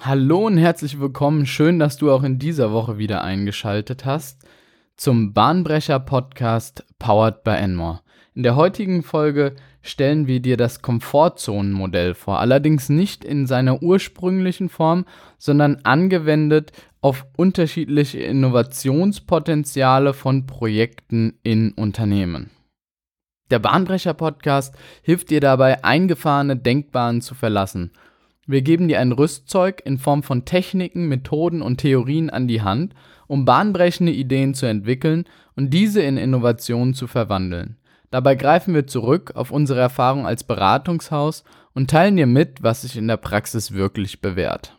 Hallo und herzlich willkommen. Schön, dass du auch in dieser Woche wieder eingeschaltet hast zum Bahnbrecher Podcast Powered by Enmore. In der heutigen Folge stellen wir dir das Komfortzonenmodell vor, allerdings nicht in seiner ursprünglichen Form, sondern angewendet auf unterschiedliche Innovationspotenziale von Projekten in Unternehmen. Der Bahnbrecher Podcast hilft dir dabei, eingefahrene Denkbahnen zu verlassen – wir geben dir ein Rüstzeug in Form von Techniken, Methoden und Theorien an die Hand, um bahnbrechende Ideen zu entwickeln und diese in Innovationen zu verwandeln. Dabei greifen wir zurück auf unsere Erfahrung als Beratungshaus und teilen dir mit, was sich in der Praxis wirklich bewährt.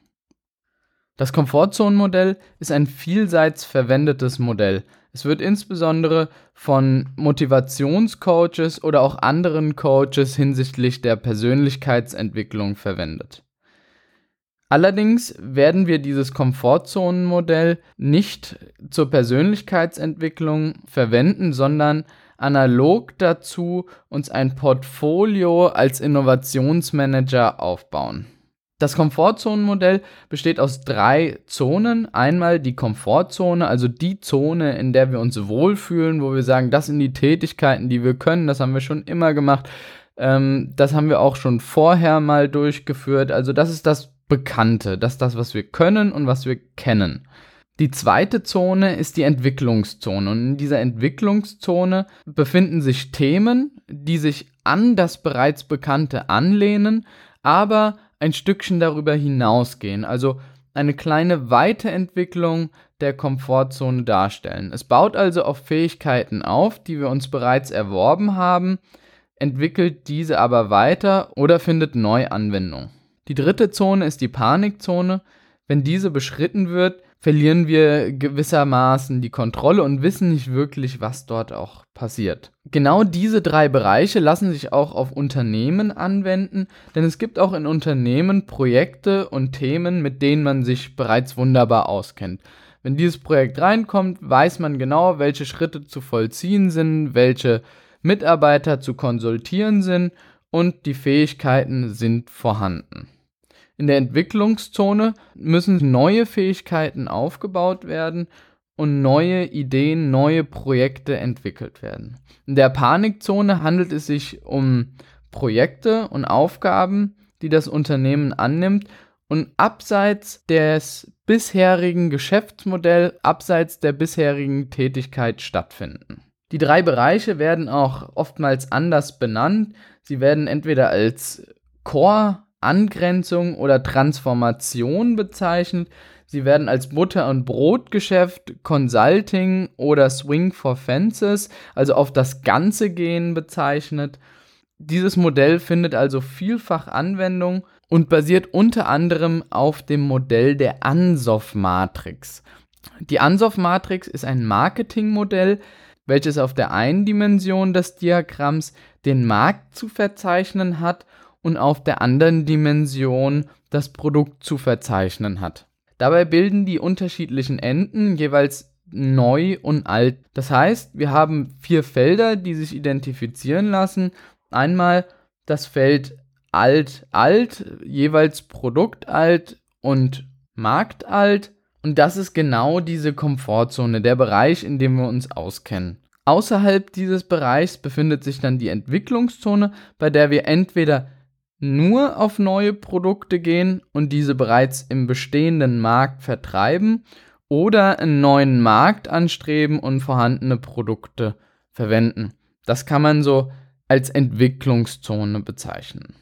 Das Komfortzonenmodell ist ein vielseits verwendetes Modell. Es wird insbesondere von Motivationscoaches oder auch anderen Coaches hinsichtlich der Persönlichkeitsentwicklung verwendet. Allerdings werden wir dieses Komfortzonenmodell nicht zur Persönlichkeitsentwicklung verwenden, sondern analog dazu uns ein Portfolio als Innovationsmanager aufbauen. Das Komfortzonenmodell besteht aus drei Zonen. Einmal die Komfortzone, also die Zone, in der wir uns wohlfühlen, wo wir sagen, das sind die Tätigkeiten, die wir können, das haben wir schon immer gemacht, ähm, das haben wir auch schon vorher mal durchgeführt. Also das ist das Bekannte, das ist das, was wir können und was wir kennen. Die zweite Zone ist die Entwicklungszone. Und in dieser Entwicklungszone befinden sich Themen, die sich an das bereits Bekannte anlehnen, aber ein Stückchen darüber hinausgehen. Also eine kleine Weiterentwicklung der Komfortzone darstellen. Es baut also auf Fähigkeiten auf, die wir uns bereits erworben haben, entwickelt diese aber weiter oder findet neu Anwendung. Die dritte Zone ist die Panikzone. Wenn diese beschritten wird, verlieren wir gewissermaßen die Kontrolle und wissen nicht wirklich, was dort auch passiert. Genau diese drei Bereiche lassen sich auch auf Unternehmen anwenden, denn es gibt auch in Unternehmen Projekte und Themen, mit denen man sich bereits wunderbar auskennt. Wenn dieses Projekt reinkommt, weiß man genau, welche Schritte zu vollziehen sind, welche Mitarbeiter zu konsultieren sind und die Fähigkeiten sind vorhanden. In der Entwicklungszone müssen neue Fähigkeiten aufgebaut werden und neue Ideen, neue Projekte entwickelt werden. In der Panikzone handelt es sich um Projekte und Aufgaben, die das Unternehmen annimmt und abseits des bisherigen Geschäftsmodells, abseits der bisherigen Tätigkeit stattfinden. Die drei Bereiche werden auch oftmals anders benannt. Sie werden entweder als Core Angrenzung oder Transformation bezeichnet. Sie werden als Butter- und Brotgeschäft, Consulting oder Swing for Fences, also auf das Ganze gehen bezeichnet. Dieses Modell findet also vielfach Anwendung und basiert unter anderem auf dem Modell der Ansoff-Matrix. Die Ansoff-Matrix ist ein Marketingmodell, welches auf der einen Dimension des Diagramms den Markt zu verzeichnen hat und auf der anderen Dimension das Produkt zu verzeichnen hat. Dabei bilden die unterschiedlichen Enden jeweils neu und alt. Das heißt, wir haben vier Felder, die sich identifizieren lassen. Einmal das Feld alt, alt, jeweils Produkt alt und Markt alt. Und das ist genau diese Komfortzone, der Bereich, in dem wir uns auskennen. Außerhalb dieses Bereichs befindet sich dann die Entwicklungszone, bei der wir entweder nur auf neue Produkte gehen und diese bereits im bestehenden Markt vertreiben oder einen neuen Markt anstreben und vorhandene Produkte verwenden. Das kann man so als Entwicklungszone bezeichnen.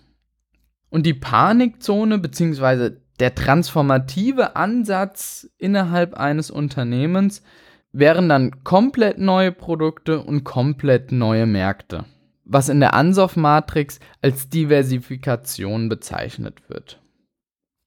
Und die Panikzone bzw. der transformative Ansatz innerhalb eines Unternehmens wären dann komplett neue Produkte und komplett neue Märkte was in der Ansoff-Matrix als Diversifikation bezeichnet wird.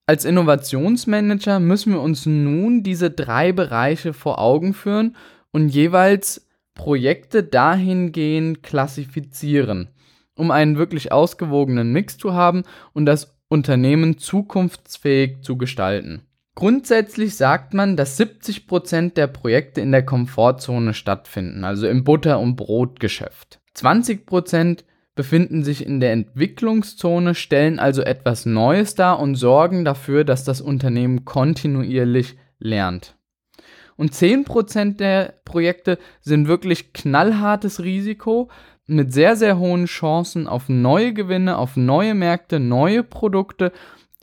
Als Innovationsmanager müssen wir uns nun diese drei Bereiche vor Augen führen und jeweils Projekte dahingehend klassifizieren, um einen wirklich ausgewogenen Mix zu haben und das Unternehmen zukunftsfähig zu gestalten. Grundsätzlich sagt man, dass 70% der Projekte in der Komfortzone stattfinden, also im Butter- und Brotgeschäft. 20% befinden sich in der Entwicklungszone, stellen also etwas Neues dar und sorgen dafür, dass das Unternehmen kontinuierlich lernt. Und 10% der Projekte sind wirklich knallhartes Risiko mit sehr, sehr hohen Chancen auf neue Gewinne, auf neue Märkte, neue Produkte,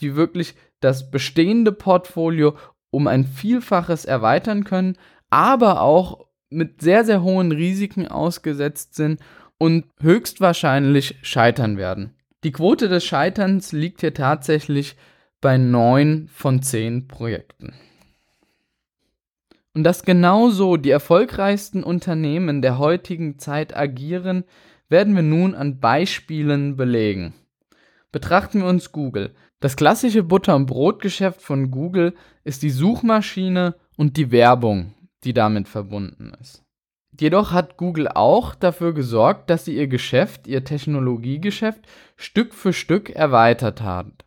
die wirklich das bestehende Portfolio um ein Vielfaches erweitern können, aber auch mit sehr, sehr hohen Risiken ausgesetzt sind und höchstwahrscheinlich scheitern werden. Die Quote des Scheiterns liegt hier tatsächlich bei 9 von 10 Projekten. Und dass genauso die erfolgreichsten Unternehmen der heutigen Zeit agieren, werden wir nun an Beispielen belegen. Betrachten wir uns Google. Das klassische Butter- und Brotgeschäft von Google ist die Suchmaschine und die Werbung, die damit verbunden ist. Jedoch hat Google auch dafür gesorgt, dass sie ihr Geschäft, ihr Technologiegeschäft, Stück für Stück erweitert hat.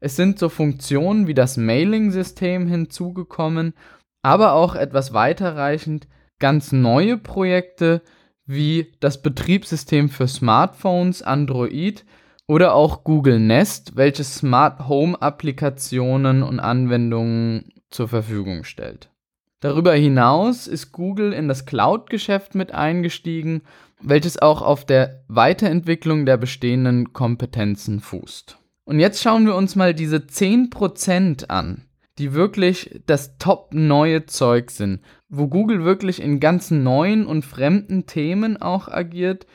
Es sind so Funktionen wie das Mailing-System hinzugekommen, aber auch etwas weiterreichend ganz neue Projekte wie das Betriebssystem für Smartphones Android oder auch Google Nest, welches Smart Home Applikationen und Anwendungen zur Verfügung stellt. Darüber hinaus ist Google in das Cloud-Geschäft mit eingestiegen, welches auch auf der Weiterentwicklung der bestehenden Kompetenzen fußt. Und jetzt schauen wir uns mal diese 10% an, die wirklich das top neue Zeug sind, wo Google wirklich in ganz neuen und fremden Themen auch agiert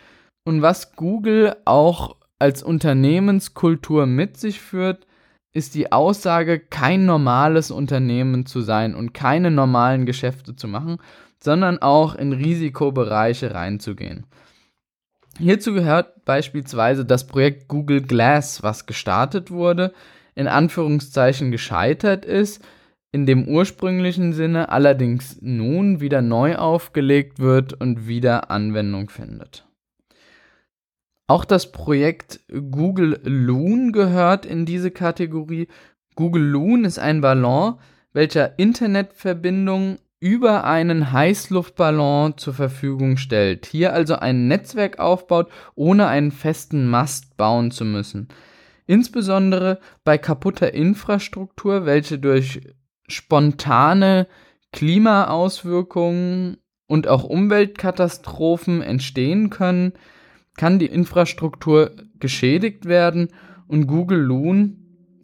und was Google auch als Unternehmenskultur mit sich führt, ist die Aussage, kein normales Unternehmen zu sein und keine normalen Geschäfte zu machen, sondern auch in Risikobereiche reinzugehen. Hierzu gehört beispielsweise das Projekt Google Glass, was gestartet wurde, in Anführungszeichen gescheitert ist, in dem ursprünglichen Sinne allerdings nun wieder neu aufgelegt wird und wieder Anwendung findet. Auch das Projekt Google Loon gehört in diese Kategorie. Google Loon ist ein Ballon, welcher Internetverbindungen über einen Heißluftballon zur Verfügung stellt. Hier also ein Netzwerk aufbaut, ohne einen festen Mast bauen zu müssen. Insbesondere bei kaputter Infrastruktur, welche durch spontane Klimaauswirkungen und auch Umweltkatastrophen entstehen können, kann die Infrastruktur geschädigt werden und Google Loon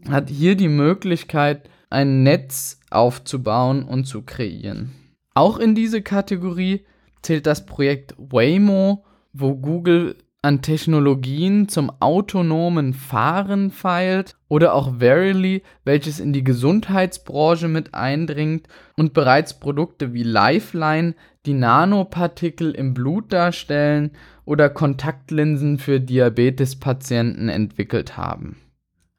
hat hier die Möglichkeit, ein Netz aufzubauen und zu kreieren. Auch in diese Kategorie zählt das Projekt Waymo, wo Google an Technologien zum autonomen Fahren feilt oder auch Verily, welches in die Gesundheitsbranche mit eindringt und bereits Produkte wie Lifeline, die Nanopartikel im Blut darstellen oder Kontaktlinsen für Diabetespatienten entwickelt haben.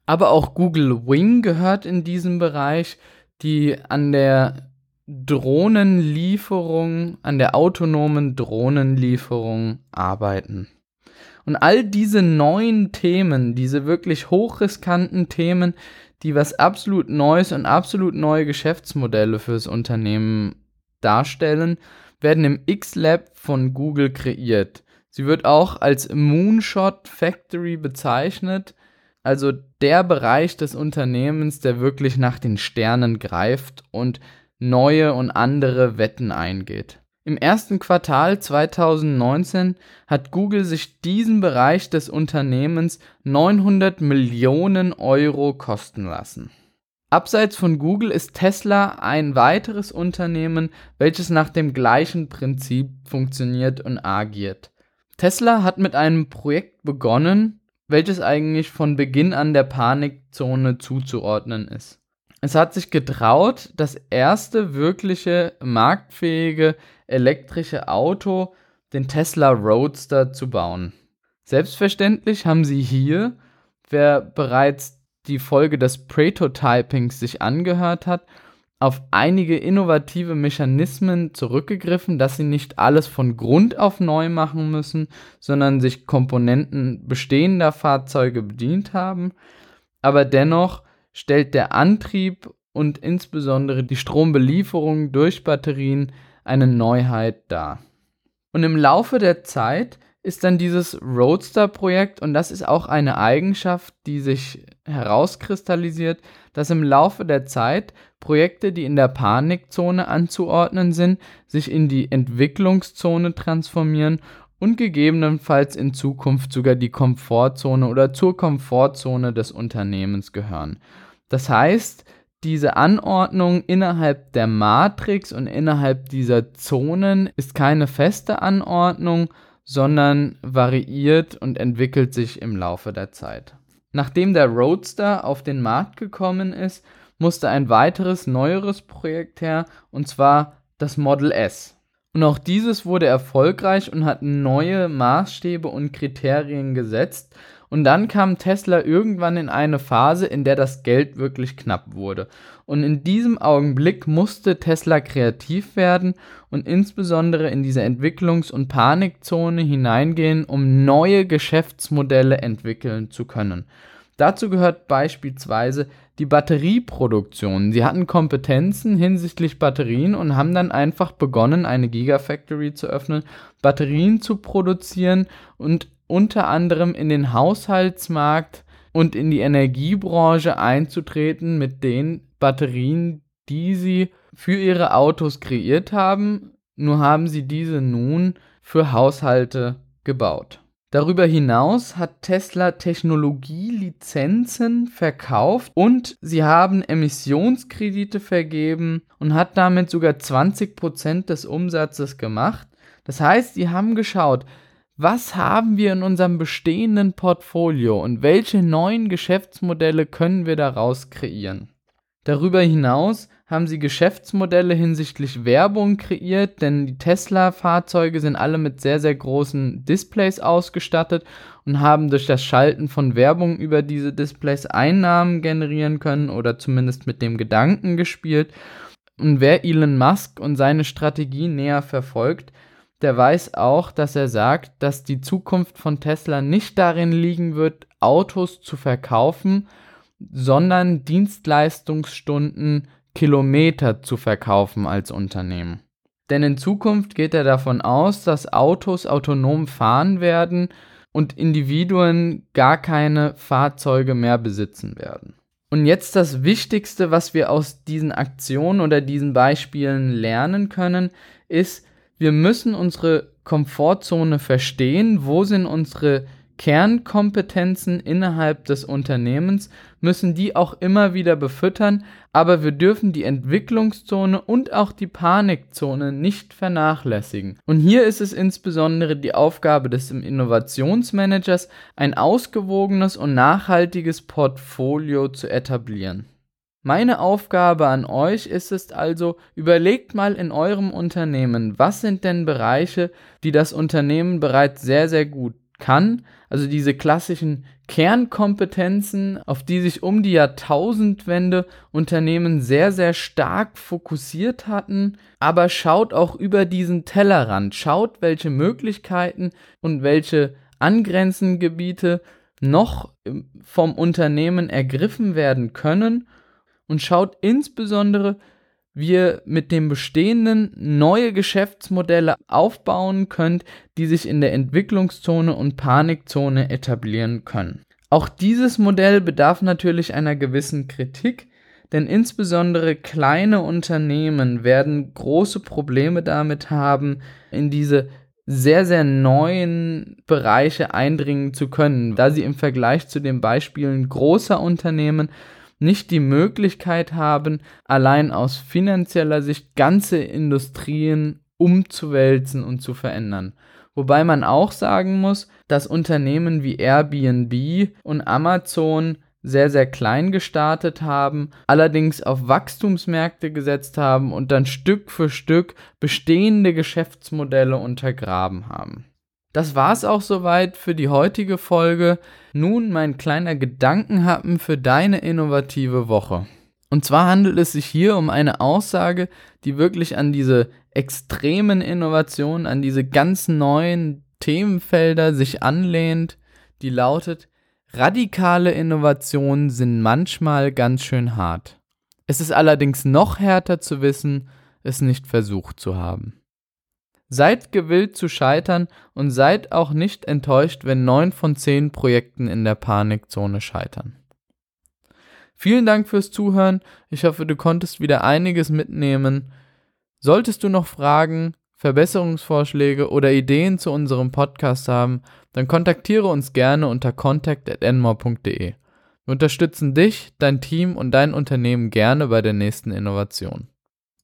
Aber auch Google Wing gehört in diesem Bereich, die an der Drohnenlieferung, an der autonomen Drohnenlieferung arbeiten. Und all diese neuen Themen, diese wirklich hochriskanten Themen, die was absolut Neues und absolut neue Geschäftsmodelle fürs Unternehmen darstellen, werden im X-Lab von Google kreiert. Sie wird auch als Moonshot Factory bezeichnet, also der Bereich des Unternehmens, der wirklich nach den Sternen greift und neue und andere Wetten eingeht. Im ersten Quartal 2019 hat Google sich diesen Bereich des Unternehmens 900 Millionen Euro kosten lassen. Abseits von Google ist Tesla ein weiteres Unternehmen, welches nach dem gleichen Prinzip funktioniert und agiert. Tesla hat mit einem Projekt begonnen, welches eigentlich von Beginn an der Panikzone zuzuordnen ist. Es hat sich getraut, das erste wirkliche marktfähige elektrische Auto, den Tesla Roadster, zu bauen. Selbstverständlich haben sie hier, wer bereits die Folge des Prototypings sich angehört hat, auf einige innovative Mechanismen zurückgegriffen, dass sie nicht alles von Grund auf neu machen müssen, sondern sich Komponenten bestehender Fahrzeuge bedient haben. Aber dennoch stellt der Antrieb und insbesondere die Strombelieferung durch Batterien eine Neuheit dar. Und im Laufe der Zeit ist dann dieses Roadster-Projekt und das ist auch eine Eigenschaft, die sich herauskristallisiert, dass im Laufe der Zeit Projekte, die in der Panikzone anzuordnen sind, sich in die Entwicklungszone transformieren und gegebenenfalls in Zukunft sogar die Komfortzone oder zur Komfortzone des Unternehmens gehören. Das heißt, diese Anordnung innerhalb der Matrix und innerhalb dieser Zonen ist keine feste Anordnung, sondern variiert und entwickelt sich im Laufe der Zeit. Nachdem der Roadster auf den Markt gekommen ist, musste ein weiteres neueres Projekt her, und zwar das Model S. Und auch dieses wurde erfolgreich und hat neue Maßstäbe und Kriterien gesetzt. Und dann kam Tesla irgendwann in eine Phase, in der das Geld wirklich knapp wurde. Und in diesem Augenblick musste Tesla kreativ werden und insbesondere in diese Entwicklungs- und Panikzone hineingehen, um neue Geschäftsmodelle entwickeln zu können. Dazu gehört beispielsweise die Batterieproduktion. Sie hatten Kompetenzen hinsichtlich Batterien und haben dann einfach begonnen, eine Gigafactory zu öffnen, Batterien zu produzieren und unter anderem in den Haushaltsmarkt und in die Energiebranche einzutreten mit den Batterien, die sie für ihre Autos kreiert haben. Nur haben sie diese nun für Haushalte gebaut. Darüber hinaus hat Tesla Technologielizenzen verkauft und sie haben Emissionskredite vergeben und hat damit sogar 20% des Umsatzes gemacht. Das heißt, sie haben geschaut, was haben wir in unserem bestehenden Portfolio und welche neuen Geschäftsmodelle können wir daraus kreieren. Darüber hinaus haben sie Geschäftsmodelle hinsichtlich Werbung kreiert, denn die Tesla-Fahrzeuge sind alle mit sehr, sehr großen Displays ausgestattet und haben durch das Schalten von Werbung über diese Displays Einnahmen generieren können oder zumindest mit dem Gedanken gespielt. Und wer Elon Musk und seine Strategie näher verfolgt, der weiß auch, dass er sagt, dass die Zukunft von Tesla nicht darin liegen wird, Autos zu verkaufen, sondern Dienstleistungsstunden Kilometer zu verkaufen als Unternehmen. Denn in Zukunft geht er davon aus, dass Autos autonom fahren werden und Individuen gar keine Fahrzeuge mehr besitzen werden. Und jetzt das Wichtigste, was wir aus diesen Aktionen oder diesen Beispielen lernen können, ist, wir müssen unsere Komfortzone verstehen, wo sind unsere Kernkompetenzen innerhalb des Unternehmens müssen die auch immer wieder befüttern, aber wir dürfen die Entwicklungszone und auch die Panikzone nicht vernachlässigen. Und hier ist es insbesondere die Aufgabe des Innovationsmanagers, ein ausgewogenes und nachhaltiges Portfolio zu etablieren. Meine Aufgabe an euch ist es also, überlegt mal in eurem Unternehmen, was sind denn Bereiche, die das Unternehmen bereits sehr, sehr gut kann, also diese klassischen Kernkompetenzen, auf die sich um die Jahrtausendwende Unternehmen sehr, sehr stark fokussiert hatten. Aber schaut auch über diesen Tellerrand, schaut, welche Möglichkeiten und welche angrenzenden Gebiete noch vom Unternehmen ergriffen werden können. Und schaut insbesondere, wir mit dem bestehenden neue Geschäftsmodelle aufbauen könnt, die sich in der Entwicklungszone und Panikzone etablieren können. Auch dieses Modell bedarf natürlich einer gewissen Kritik, denn insbesondere kleine Unternehmen werden große Probleme damit haben, in diese sehr, sehr neuen Bereiche eindringen zu können, da sie im Vergleich zu den Beispielen großer Unternehmen nicht die Möglichkeit haben, allein aus finanzieller Sicht ganze Industrien umzuwälzen und zu verändern. Wobei man auch sagen muss, dass Unternehmen wie Airbnb und Amazon sehr, sehr klein gestartet haben, allerdings auf Wachstumsmärkte gesetzt haben und dann Stück für Stück bestehende Geschäftsmodelle untergraben haben. Das war's auch soweit für die heutige Folge. Nun mein kleiner Gedankenhappen für deine innovative Woche. Und zwar handelt es sich hier um eine Aussage, die wirklich an diese extremen Innovationen, an diese ganz neuen Themenfelder sich anlehnt, die lautet, radikale Innovationen sind manchmal ganz schön hart. Es ist allerdings noch härter zu wissen, es nicht versucht zu haben. Seid gewillt zu scheitern und seid auch nicht enttäuscht, wenn neun von zehn Projekten in der Panikzone scheitern. Vielen Dank fürs Zuhören. Ich hoffe, du konntest wieder einiges mitnehmen. Solltest du noch Fragen, Verbesserungsvorschläge oder Ideen zu unserem Podcast haben, dann kontaktiere uns gerne unter contact@enmore.de. Wir unterstützen dich, dein Team und dein Unternehmen gerne bei der nächsten Innovation.